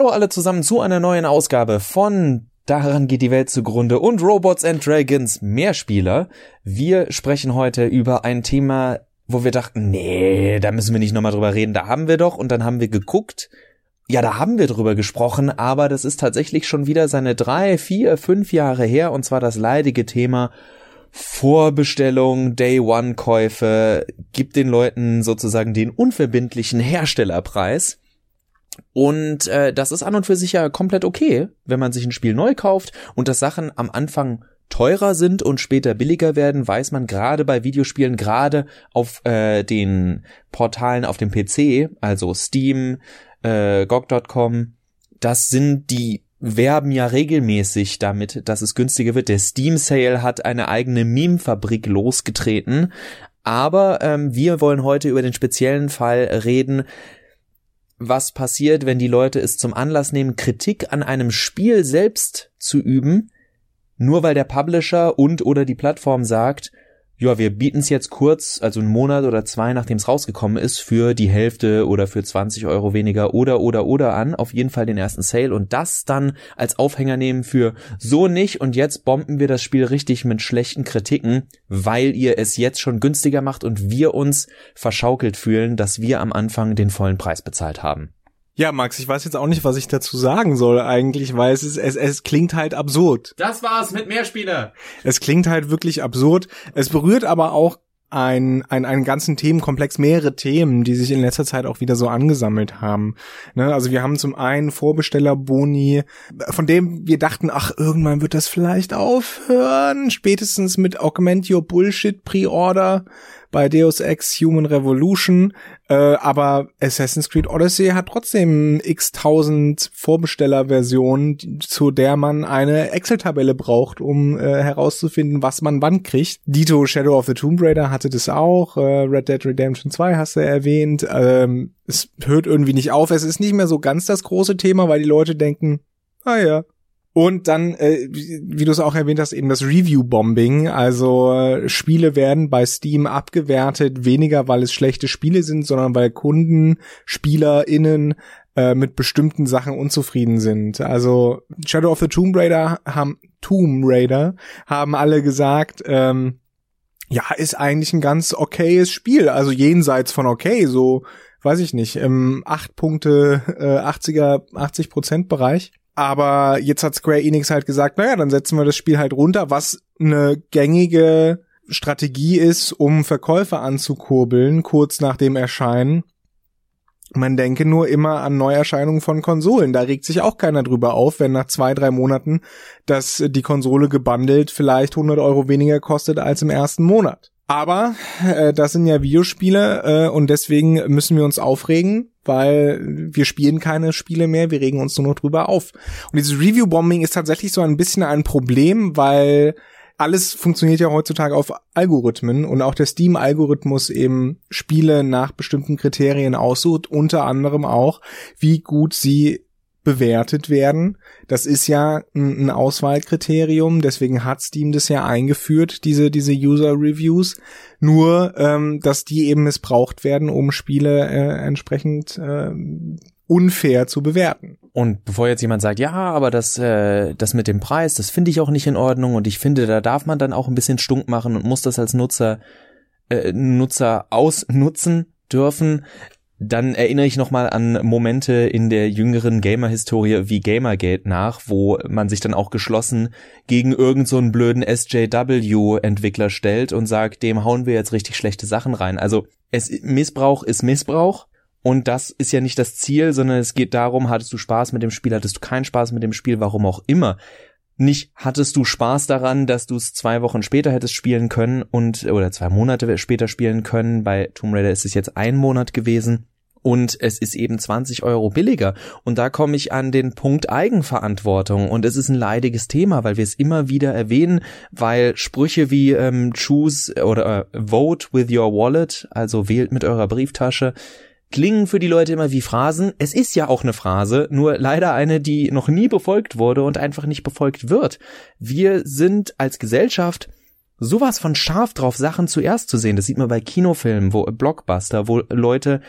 Hallo alle zusammen zu einer neuen Ausgabe von Daran geht die Welt zugrunde und Robots and Dragons Mehrspieler. Wir sprechen heute über ein Thema, wo wir dachten, nee, da müssen wir nicht nochmal drüber reden, da haben wir doch und dann haben wir geguckt. Ja, da haben wir drüber gesprochen, aber das ist tatsächlich schon wieder seine drei, vier, fünf Jahre her und zwar das leidige Thema Vorbestellung, Day-One-Käufe, gibt den Leuten sozusagen den unverbindlichen Herstellerpreis. Und äh, das ist an und für sich ja komplett okay, wenn man sich ein Spiel neu kauft und dass Sachen am Anfang teurer sind und später billiger werden, weiß man gerade bei Videospielen, gerade auf äh, den Portalen auf dem PC, also Steam, äh, GOG.com, das sind die werben ja regelmäßig damit, dass es günstiger wird. Der Steam Sale hat eine eigene Meme-Fabrik losgetreten. Aber ähm, wir wollen heute über den speziellen Fall reden, was passiert, wenn die Leute es zum Anlass nehmen, Kritik an einem Spiel selbst zu üben, nur weil der Publisher und oder die Plattform sagt, ja, wir bieten es jetzt kurz, also einen Monat oder zwei, nachdem es rausgekommen ist, für die Hälfte oder für 20 Euro weniger oder oder oder an, auf jeden Fall den ersten Sale und das dann als Aufhänger nehmen für so nicht und jetzt bomben wir das Spiel richtig mit schlechten Kritiken, weil ihr es jetzt schon günstiger macht und wir uns verschaukelt fühlen, dass wir am Anfang den vollen Preis bezahlt haben. Ja, Max, ich weiß jetzt auch nicht, was ich dazu sagen soll eigentlich, weil es ist, es, es klingt halt absurd. Das war's mit Mehrspieler. Es klingt halt wirklich absurd. Es berührt aber auch ein, ein, einen ganzen Themenkomplex, mehrere Themen, die sich in letzter Zeit auch wieder so angesammelt haben. Ne? Also wir haben zum einen Vorbestellerboni, von dem wir dachten, ach, irgendwann wird das vielleicht aufhören, spätestens mit Augment Your Bullshit Pre-Order bei Deus Ex Human Revolution, äh, aber Assassin's Creed Odyssey hat trotzdem x tausend Vorbestellerversionen, zu der man eine Excel-Tabelle braucht, um äh, herauszufinden, was man wann kriegt. Dito Shadow of the Tomb Raider hatte das auch, äh, Red Dead Redemption 2 hast du erwähnt. Ähm, es hört irgendwie nicht auf. Es ist nicht mehr so ganz das große Thema, weil die Leute denken, ah ja, und dann, äh, wie, du es auch erwähnt hast, eben das Review-Bombing. Also äh, Spiele werden bei Steam abgewertet, weniger weil es schlechte Spiele sind, sondern weil Kunden, SpielerInnen äh, mit bestimmten Sachen unzufrieden sind. Also Shadow of the Tomb Raider haben Tomb Raider haben alle gesagt, ähm, ja, ist eigentlich ein ganz okayes Spiel. Also jenseits von okay, so weiß ich nicht, im 8 Punkte, äh, 80er, 80 Prozent Bereich. Aber jetzt hat Square Enix halt gesagt, naja, dann setzen wir das Spiel halt runter, was eine gängige Strategie ist, um Verkäufe anzukurbeln, kurz nach dem Erscheinen. Man denke nur immer an Neuerscheinungen von Konsolen. Da regt sich auch keiner drüber auf, wenn nach zwei, drei Monaten dass die Konsole gebundelt vielleicht 100 Euro weniger kostet als im ersten Monat. Aber äh, das sind ja Videospiele äh, und deswegen müssen wir uns aufregen, weil wir spielen keine Spiele mehr, wir regen uns nur noch drüber auf. Und dieses Review-Bombing ist tatsächlich so ein bisschen ein Problem, weil alles funktioniert ja heutzutage auf Algorithmen und auch der Steam-Algorithmus eben Spiele nach bestimmten Kriterien aussucht, unter anderem auch, wie gut sie bewertet werden. Das ist ja ein, Auswahlkriterium, deswegen hat Steam das ja eingeführt, diese, diese User Reviews. Nur, ähm, dass die eben missbraucht werden, um Spiele äh, entsprechend äh, unfair zu bewerten. Und bevor jetzt jemand sagt, ja, aber das, äh, das mit dem Preis, das finde ich auch nicht in Ordnung und ich finde, da darf man dann auch ein bisschen stunk machen und muss das als Nutzer, äh, Nutzer ausnutzen dürfen dann erinnere ich nochmal an Momente in der jüngeren Gamer-Historie wie Gamergate nach, wo man sich dann auch geschlossen gegen irgendeinen so blöden SJW-Entwickler stellt und sagt, dem hauen wir jetzt richtig schlechte Sachen rein. Also es, Missbrauch ist Missbrauch. Und das ist ja nicht das Ziel, sondern es geht darum, hattest du Spaß mit dem Spiel, hattest du keinen Spaß mit dem Spiel, warum auch immer. Nicht hattest du Spaß daran, dass du es zwei Wochen später hättest spielen können und oder zwei Monate später spielen können. Bei Tomb Raider ist es jetzt ein Monat gewesen und es ist eben 20 Euro billiger. Und da komme ich an den Punkt Eigenverantwortung. Und es ist ein leidiges Thema, weil wir es immer wieder erwähnen, weil Sprüche wie ähm, choose oder äh, vote with your wallet, also wählt mit eurer Brieftasche, klingen für die Leute immer wie Phrasen. Es ist ja auch eine Phrase, nur leider eine, die noch nie befolgt wurde und einfach nicht befolgt wird. Wir sind als Gesellschaft sowas von scharf drauf, Sachen zuerst zu sehen. Das sieht man bei Kinofilmen, wo Blockbuster, wo Leute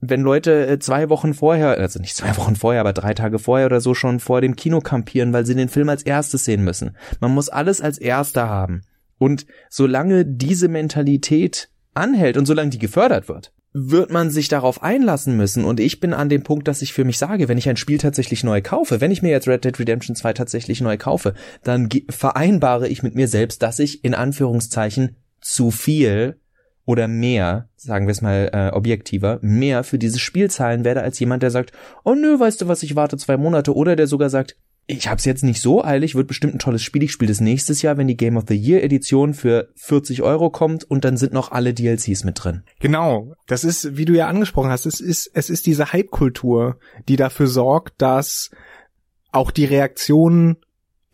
wenn Leute äh, zwei Wochen vorher, also nicht zwei Wochen vorher, aber drei Tage vorher oder so schon vor dem Kino kampieren, weil sie den Film als erstes sehen müssen. Man muss alles als erster haben. Und solange diese Mentalität anhält und solange die gefördert wird, wird man sich darauf einlassen müssen. Und ich bin an dem Punkt, dass ich für mich sage, wenn ich ein Spiel tatsächlich neu kaufe, wenn ich mir jetzt Red Dead Redemption 2 tatsächlich neu kaufe, dann vereinbare ich mit mir selbst, dass ich in Anführungszeichen zu viel oder mehr, sagen wir es mal äh, objektiver, mehr für dieses Spiel zahlen werde als jemand, der sagt, oh nö, weißt du was, ich warte zwei Monate, oder der sogar sagt, ich hab's jetzt nicht so eilig, wird bestimmt ein tolles Spiel. Ich spiele das nächstes Jahr, wenn die Game of the Year Edition für 40 Euro kommt und dann sind noch alle DLCs mit drin. Genau. Das ist, wie du ja angesprochen hast, es ist, es ist diese Hype-Kultur, die dafür sorgt, dass auch die Reaktionen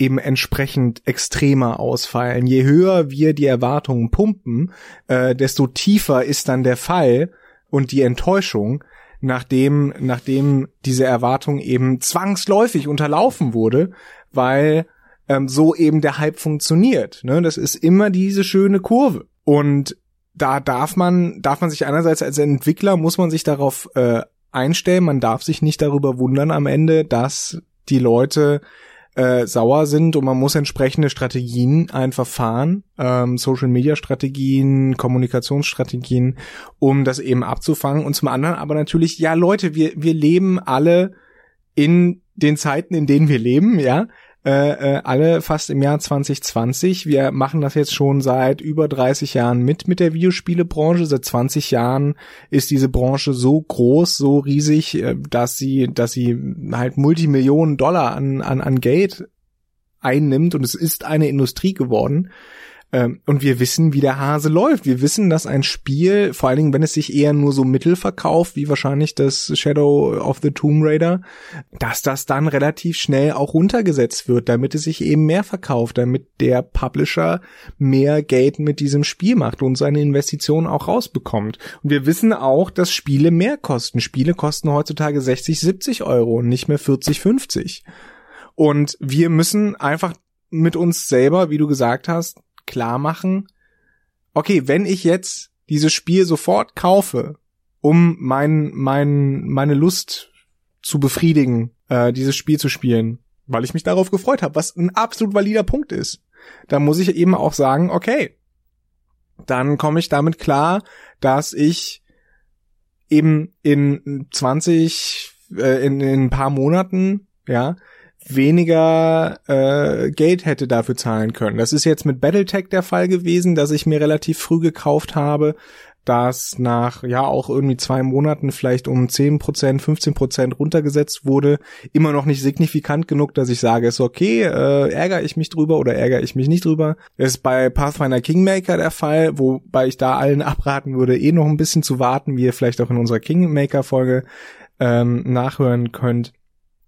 eben entsprechend extremer ausfallen. Je höher wir die Erwartungen pumpen, äh, desto tiefer ist dann der Fall und die Enttäuschung, nachdem, nachdem diese Erwartung eben zwangsläufig unterlaufen wurde, weil ähm, so eben der Hype funktioniert. Ne? Das ist immer diese schöne Kurve. Und da darf man, darf man sich einerseits als Entwickler, muss man sich darauf äh, einstellen, man darf sich nicht darüber wundern am Ende, dass die Leute äh, sauer sind und man muss entsprechende Strategien einfach fahren, ähm, Social Media Strategien, Kommunikationsstrategien, um das eben abzufangen. Und zum anderen aber natürlich, ja Leute, wir, wir leben alle in den Zeiten, in denen wir leben, ja äh, äh, alle fast im Jahr 2020. Wir machen das jetzt schon seit über 30 Jahren mit mit der Videospielebranche. Seit 20 Jahren ist diese Branche so groß, so riesig, äh, dass sie, dass sie halt Multimillionen Dollar an, an, an Geld einnimmt und es ist eine Industrie geworden. Ähm, und wir wissen, wie der Hase läuft. Wir wissen, dass ein Spiel, vor allen Dingen, wenn es sich eher nur so mittel verkauft, wie wahrscheinlich das Shadow of the Tomb Raider, dass das dann relativ schnell auch runtergesetzt wird, damit es sich eben mehr verkauft, damit der Publisher mehr Geld mit diesem Spiel macht und seine Investitionen auch rausbekommt. Und wir wissen auch, dass Spiele mehr kosten. Spiele kosten heutzutage 60, 70 Euro und nicht mehr 40, 50. Und wir müssen einfach mit uns selber, wie du gesagt hast, klar machen, okay, wenn ich jetzt dieses Spiel sofort kaufe, um mein, mein, meine Lust zu befriedigen, äh, dieses Spiel zu spielen, weil ich mich darauf gefreut habe, was ein absolut valider Punkt ist, dann muss ich eben auch sagen, okay, dann komme ich damit klar, dass ich eben in 20, äh, in, in ein paar Monaten, ja, weniger äh, Geld hätte dafür zahlen können. Das ist jetzt mit Battletech der Fall gewesen, dass ich mir relativ früh gekauft habe, das nach ja auch irgendwie zwei Monaten vielleicht um 10%, 15% runtergesetzt wurde, immer noch nicht signifikant genug, dass ich sage, ist okay, äh, ärgere ich mich drüber oder ärgere ich mich nicht drüber. Das ist bei Pathfinder Kingmaker der Fall, wobei ich da allen abraten würde, eh noch ein bisschen zu warten, wie ihr vielleicht auch in unserer Kingmaker-Folge ähm, nachhören könnt.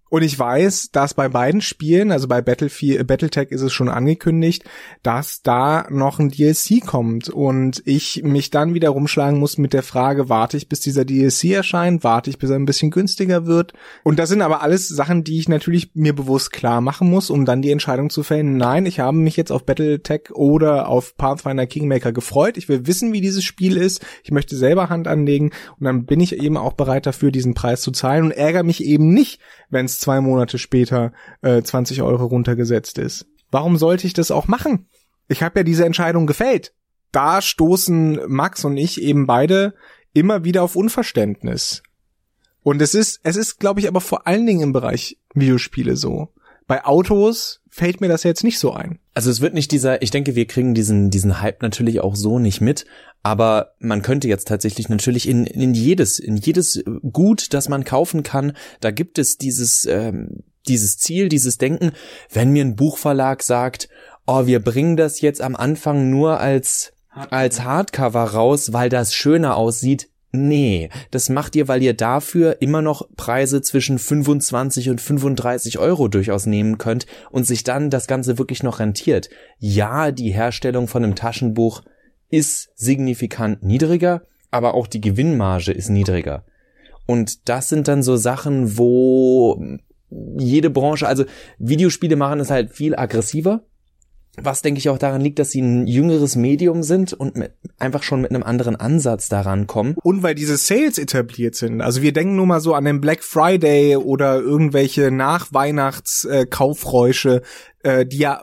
Und ich weiß, dass bei beiden Spielen, also bei Battlefield, äh, Battletech ist es schon angekündigt, dass da noch ein DLC kommt und ich mich dann wieder rumschlagen muss mit der Frage, warte ich bis dieser DLC erscheint, warte ich bis er ein bisschen günstiger wird. Und das sind aber alles Sachen, die ich natürlich mir bewusst klar machen muss, um dann die Entscheidung zu fällen, nein, ich habe mich jetzt auf Battletech oder auf Pathfinder Kingmaker gefreut. Ich will wissen, wie dieses Spiel ist. Ich möchte selber Hand anlegen und dann bin ich eben auch bereit dafür, diesen Preis zu zahlen und ärgere mich eben nicht, wenn es zwei Monate später äh, 20 Euro runtergesetzt ist. Warum sollte ich das auch machen? Ich habe ja diese Entscheidung gefällt. Da stoßen Max und ich eben beide immer wieder auf Unverständnis. Und es ist, es ist, glaube ich, aber vor allen Dingen im Bereich Videospiele so. Bei Autos fällt mir das jetzt nicht so ein. Also es wird nicht dieser, ich denke, wir kriegen diesen, diesen Hype natürlich auch so nicht mit, aber man könnte jetzt tatsächlich natürlich in, in jedes, in jedes Gut, das man kaufen kann, da gibt es dieses, ähm, dieses Ziel, dieses Denken, wenn mir ein Buchverlag sagt, oh, wir bringen das jetzt am Anfang nur als, als Hardcover raus, weil das schöner aussieht, Nee, das macht ihr, weil ihr dafür immer noch Preise zwischen 25 und 35 Euro durchaus nehmen könnt und sich dann das Ganze wirklich noch rentiert. Ja, die Herstellung von einem Taschenbuch ist signifikant niedriger, aber auch die Gewinnmarge ist niedriger. Und das sind dann so Sachen, wo jede Branche, also Videospiele machen es halt viel aggressiver was denke ich auch daran liegt, dass sie ein jüngeres Medium sind und mit, einfach schon mit einem anderen Ansatz daran kommen. Und weil diese Sales etabliert sind. Also wir denken nur mal so an den Black Friday oder irgendwelche Nachweihnachts-Kaufräusche, äh, die ja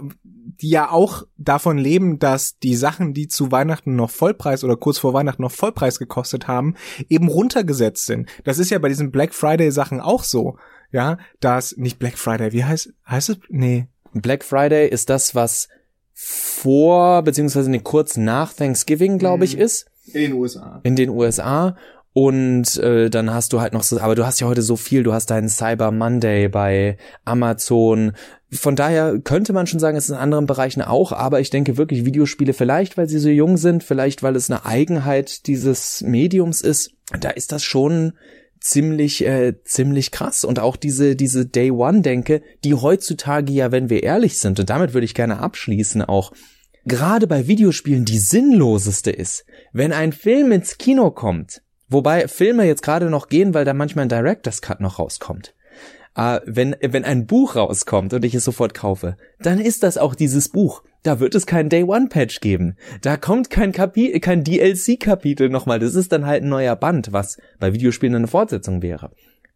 die ja auch davon leben, dass die Sachen, die zu Weihnachten noch Vollpreis oder kurz vor Weihnachten noch Vollpreis gekostet haben, eben runtergesetzt sind. Das ist ja bei diesen Black Friday Sachen auch so. Ja, dass nicht Black Friday, wie heißt heißt es? Nee. Black Friday ist das, was vor, beziehungsweise ne, kurz nach Thanksgiving, glaube ich, mhm. ist. In den USA. In den USA. Und äh, dann hast du halt noch so, aber du hast ja heute so viel, du hast deinen Cyber Monday bei Amazon. Von daher könnte man schon sagen, es ist in anderen Bereichen auch, aber ich denke wirklich Videospiele vielleicht, weil sie so jung sind, vielleicht weil es eine Eigenheit dieses Mediums ist, da ist das schon ziemlich äh, ziemlich krass und auch diese diese Day One Denke, die heutzutage ja, wenn wir ehrlich sind und damit würde ich gerne abschließen auch gerade bei Videospielen die sinnloseste ist. Wenn ein Film ins Kino kommt, wobei Filme jetzt gerade noch gehen, weil da manchmal ein Director's Cut noch rauskommt. Äh, wenn, wenn ein Buch rauskommt und ich es sofort kaufe, dann ist das auch dieses Buch. Da wird es kein Day One Patch geben. Da kommt kein Kapitel, kein DLC Kapitel nochmal. Das ist dann halt ein neuer Band, was bei Videospielen eine Fortsetzung wäre.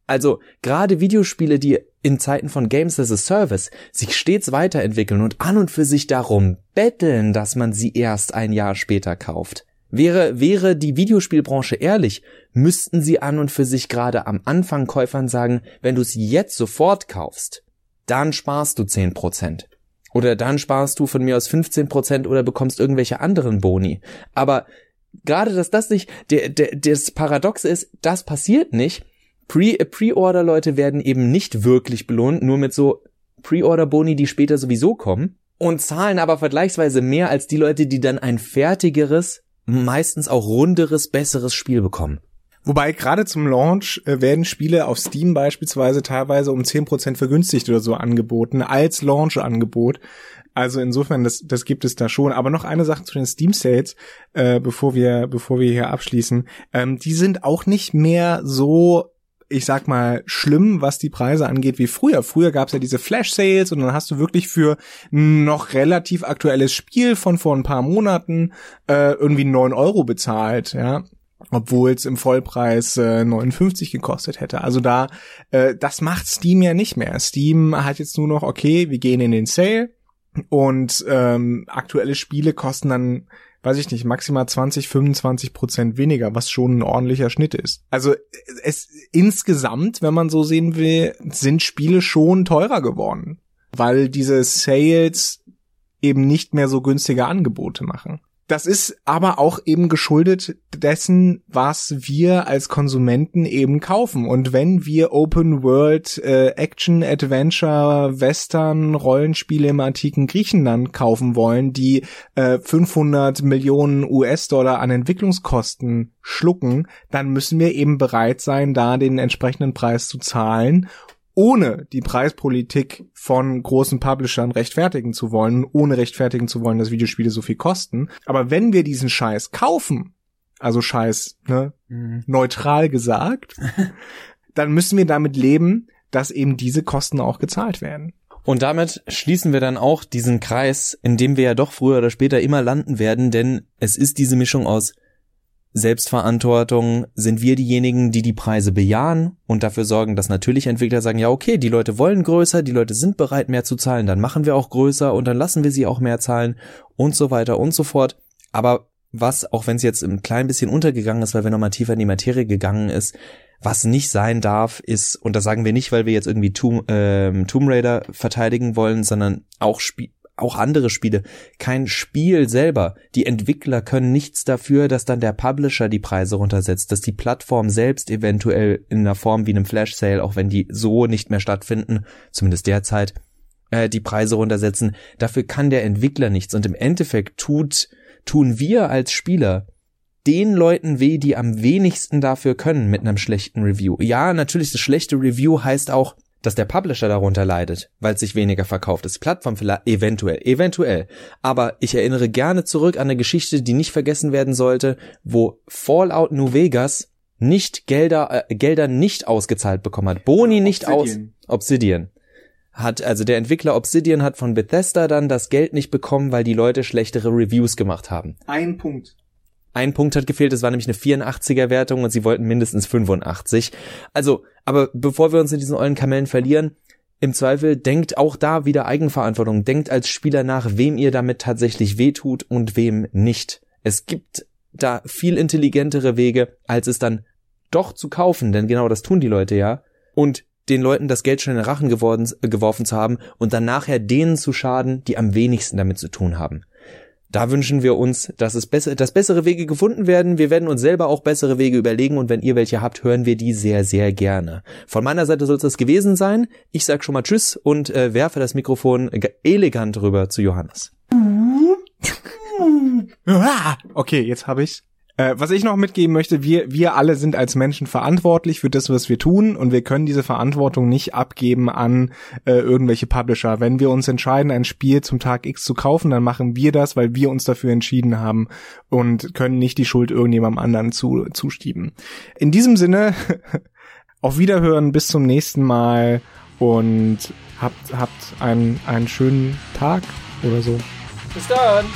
Also gerade Videospiele, die in Zeiten von Games as a Service sich stets weiterentwickeln und an und für sich darum betteln, dass man sie erst ein Jahr später kauft. Wäre, wäre die Videospielbranche ehrlich, müssten sie an und für sich gerade am Anfang Käufern sagen, wenn du es jetzt sofort kaufst, dann sparst du 10%. Oder dann sparst du von mir aus 15% oder bekommst irgendwelche anderen Boni. Aber gerade, dass das nicht, der, der, das Paradox ist, das passiert nicht. Pre-Order-Leute werden eben nicht wirklich belohnt, nur mit so Pre-Order-Boni, die später sowieso kommen und zahlen aber vergleichsweise mehr als die Leute, die dann ein fertigeres, meistens auch runderes, besseres Spiel bekommen. Wobei gerade zum Launch äh, werden Spiele auf Steam beispielsweise teilweise um zehn Prozent vergünstigt oder so angeboten, als Launch-Angebot. Also insofern, das, das gibt es da schon. Aber noch eine Sache zu den Steam Sales, äh, bevor wir, bevor wir hier abschließen. Ähm, die sind auch nicht mehr so ich sag mal, schlimm, was die Preise angeht, wie früher. Früher gab's ja diese Flash-Sales und dann hast du wirklich für noch relativ aktuelles Spiel von vor ein paar Monaten äh, irgendwie neun Euro bezahlt, ja obwohl es im Vollpreis äh, 59 gekostet hätte. Also da, äh, das macht Steam ja nicht mehr. Steam hat jetzt nur noch, okay, wir gehen in den Sale und ähm, aktuelle Spiele kosten dann weiß ich nicht, maximal 20, 25 Prozent weniger, was schon ein ordentlicher Schnitt ist. Also es insgesamt, wenn man so sehen will, sind Spiele schon teurer geworden, weil diese Sales eben nicht mehr so günstige Angebote machen. Das ist aber auch eben geschuldet dessen, was wir als Konsumenten eben kaufen. Und wenn wir Open World äh, Action, Adventure, Western, Rollenspiele im antiken Griechenland kaufen wollen, die äh, 500 Millionen US-Dollar an Entwicklungskosten schlucken, dann müssen wir eben bereit sein, da den entsprechenden Preis zu zahlen ohne die Preispolitik von großen Publishern rechtfertigen zu wollen, ohne rechtfertigen zu wollen, dass Videospiele so viel kosten. Aber wenn wir diesen Scheiß kaufen, also Scheiß, ne, mhm. neutral gesagt, dann müssen wir damit leben, dass eben diese Kosten auch gezahlt werden. Und damit schließen wir dann auch diesen Kreis, in dem wir ja doch früher oder später immer landen werden, denn es ist diese Mischung aus Selbstverantwortung sind wir diejenigen, die die Preise bejahen und dafür sorgen, dass natürlich Entwickler sagen, ja, okay, die Leute wollen größer, die Leute sind bereit, mehr zu zahlen, dann machen wir auch größer und dann lassen wir sie auch mehr zahlen und so weiter und so fort. Aber was, auch wenn es jetzt ein klein bisschen untergegangen ist, weil wir nochmal tiefer in die Materie gegangen ist, was nicht sein darf, ist, und das sagen wir nicht, weil wir jetzt irgendwie Tomb, äh, Tomb Raider verteidigen wollen, sondern auch Spiel auch andere Spiele, kein Spiel selber. Die Entwickler können nichts dafür, dass dann der Publisher die Preise runtersetzt, dass die Plattform selbst eventuell in einer Form wie einem Flash Sale, auch wenn die so nicht mehr stattfinden, zumindest derzeit, äh, die Preise runtersetzen. Dafür kann der Entwickler nichts und im Endeffekt tut, tun wir als Spieler den Leuten weh, die am wenigsten dafür können mit einem schlechten Review. Ja, natürlich, das schlechte Review heißt auch, dass der Publisher darunter leidet, weil es sich weniger verkauft ist. Plattform vielleicht eventuell, eventuell. Aber ich erinnere gerne zurück an eine Geschichte, die nicht vergessen werden sollte, wo Fallout New Vegas nicht Gelder, äh, Gelder nicht ausgezahlt bekommen hat. Boni nicht aus. Obsidian. hat, also der Entwickler Obsidian hat von Bethesda dann das Geld nicht bekommen, weil die Leute schlechtere Reviews gemacht haben. Ein Punkt. Ein Punkt hat gefehlt, es war nämlich eine 84er Wertung und sie wollten mindestens 85. Also, aber bevor wir uns in diesen ollen Kamellen verlieren, im Zweifel denkt auch da wieder Eigenverantwortung. Denkt als Spieler nach, wem ihr damit tatsächlich wehtut und wem nicht. Es gibt da viel intelligentere Wege, als es dann doch zu kaufen, denn genau das tun die Leute ja. Und den Leuten das Geld schon in den Rachen geworden, äh, geworfen zu haben und dann nachher denen zu schaden, die am wenigsten damit zu tun haben. Da wünschen wir uns, dass es besser, dass bessere Wege gefunden werden. Wir werden uns selber auch bessere Wege überlegen und wenn ihr welche habt, hören wir die sehr, sehr gerne. Von meiner Seite soll es das gewesen sein. Ich sag schon mal Tschüss und äh, werfe das Mikrofon elegant rüber zu Johannes. Okay, jetzt habe ich. Äh, was ich noch mitgeben möchte, wir, wir alle sind als Menschen verantwortlich für das, was wir tun und wir können diese Verantwortung nicht abgeben an äh, irgendwelche Publisher. Wenn wir uns entscheiden, ein Spiel zum Tag X zu kaufen, dann machen wir das, weil wir uns dafür entschieden haben und können nicht die Schuld irgendjemandem anderen zu, zuschieben. In diesem Sinne, auf Wiederhören, bis zum nächsten Mal und habt, habt einen, einen schönen Tag oder so. Bis dann!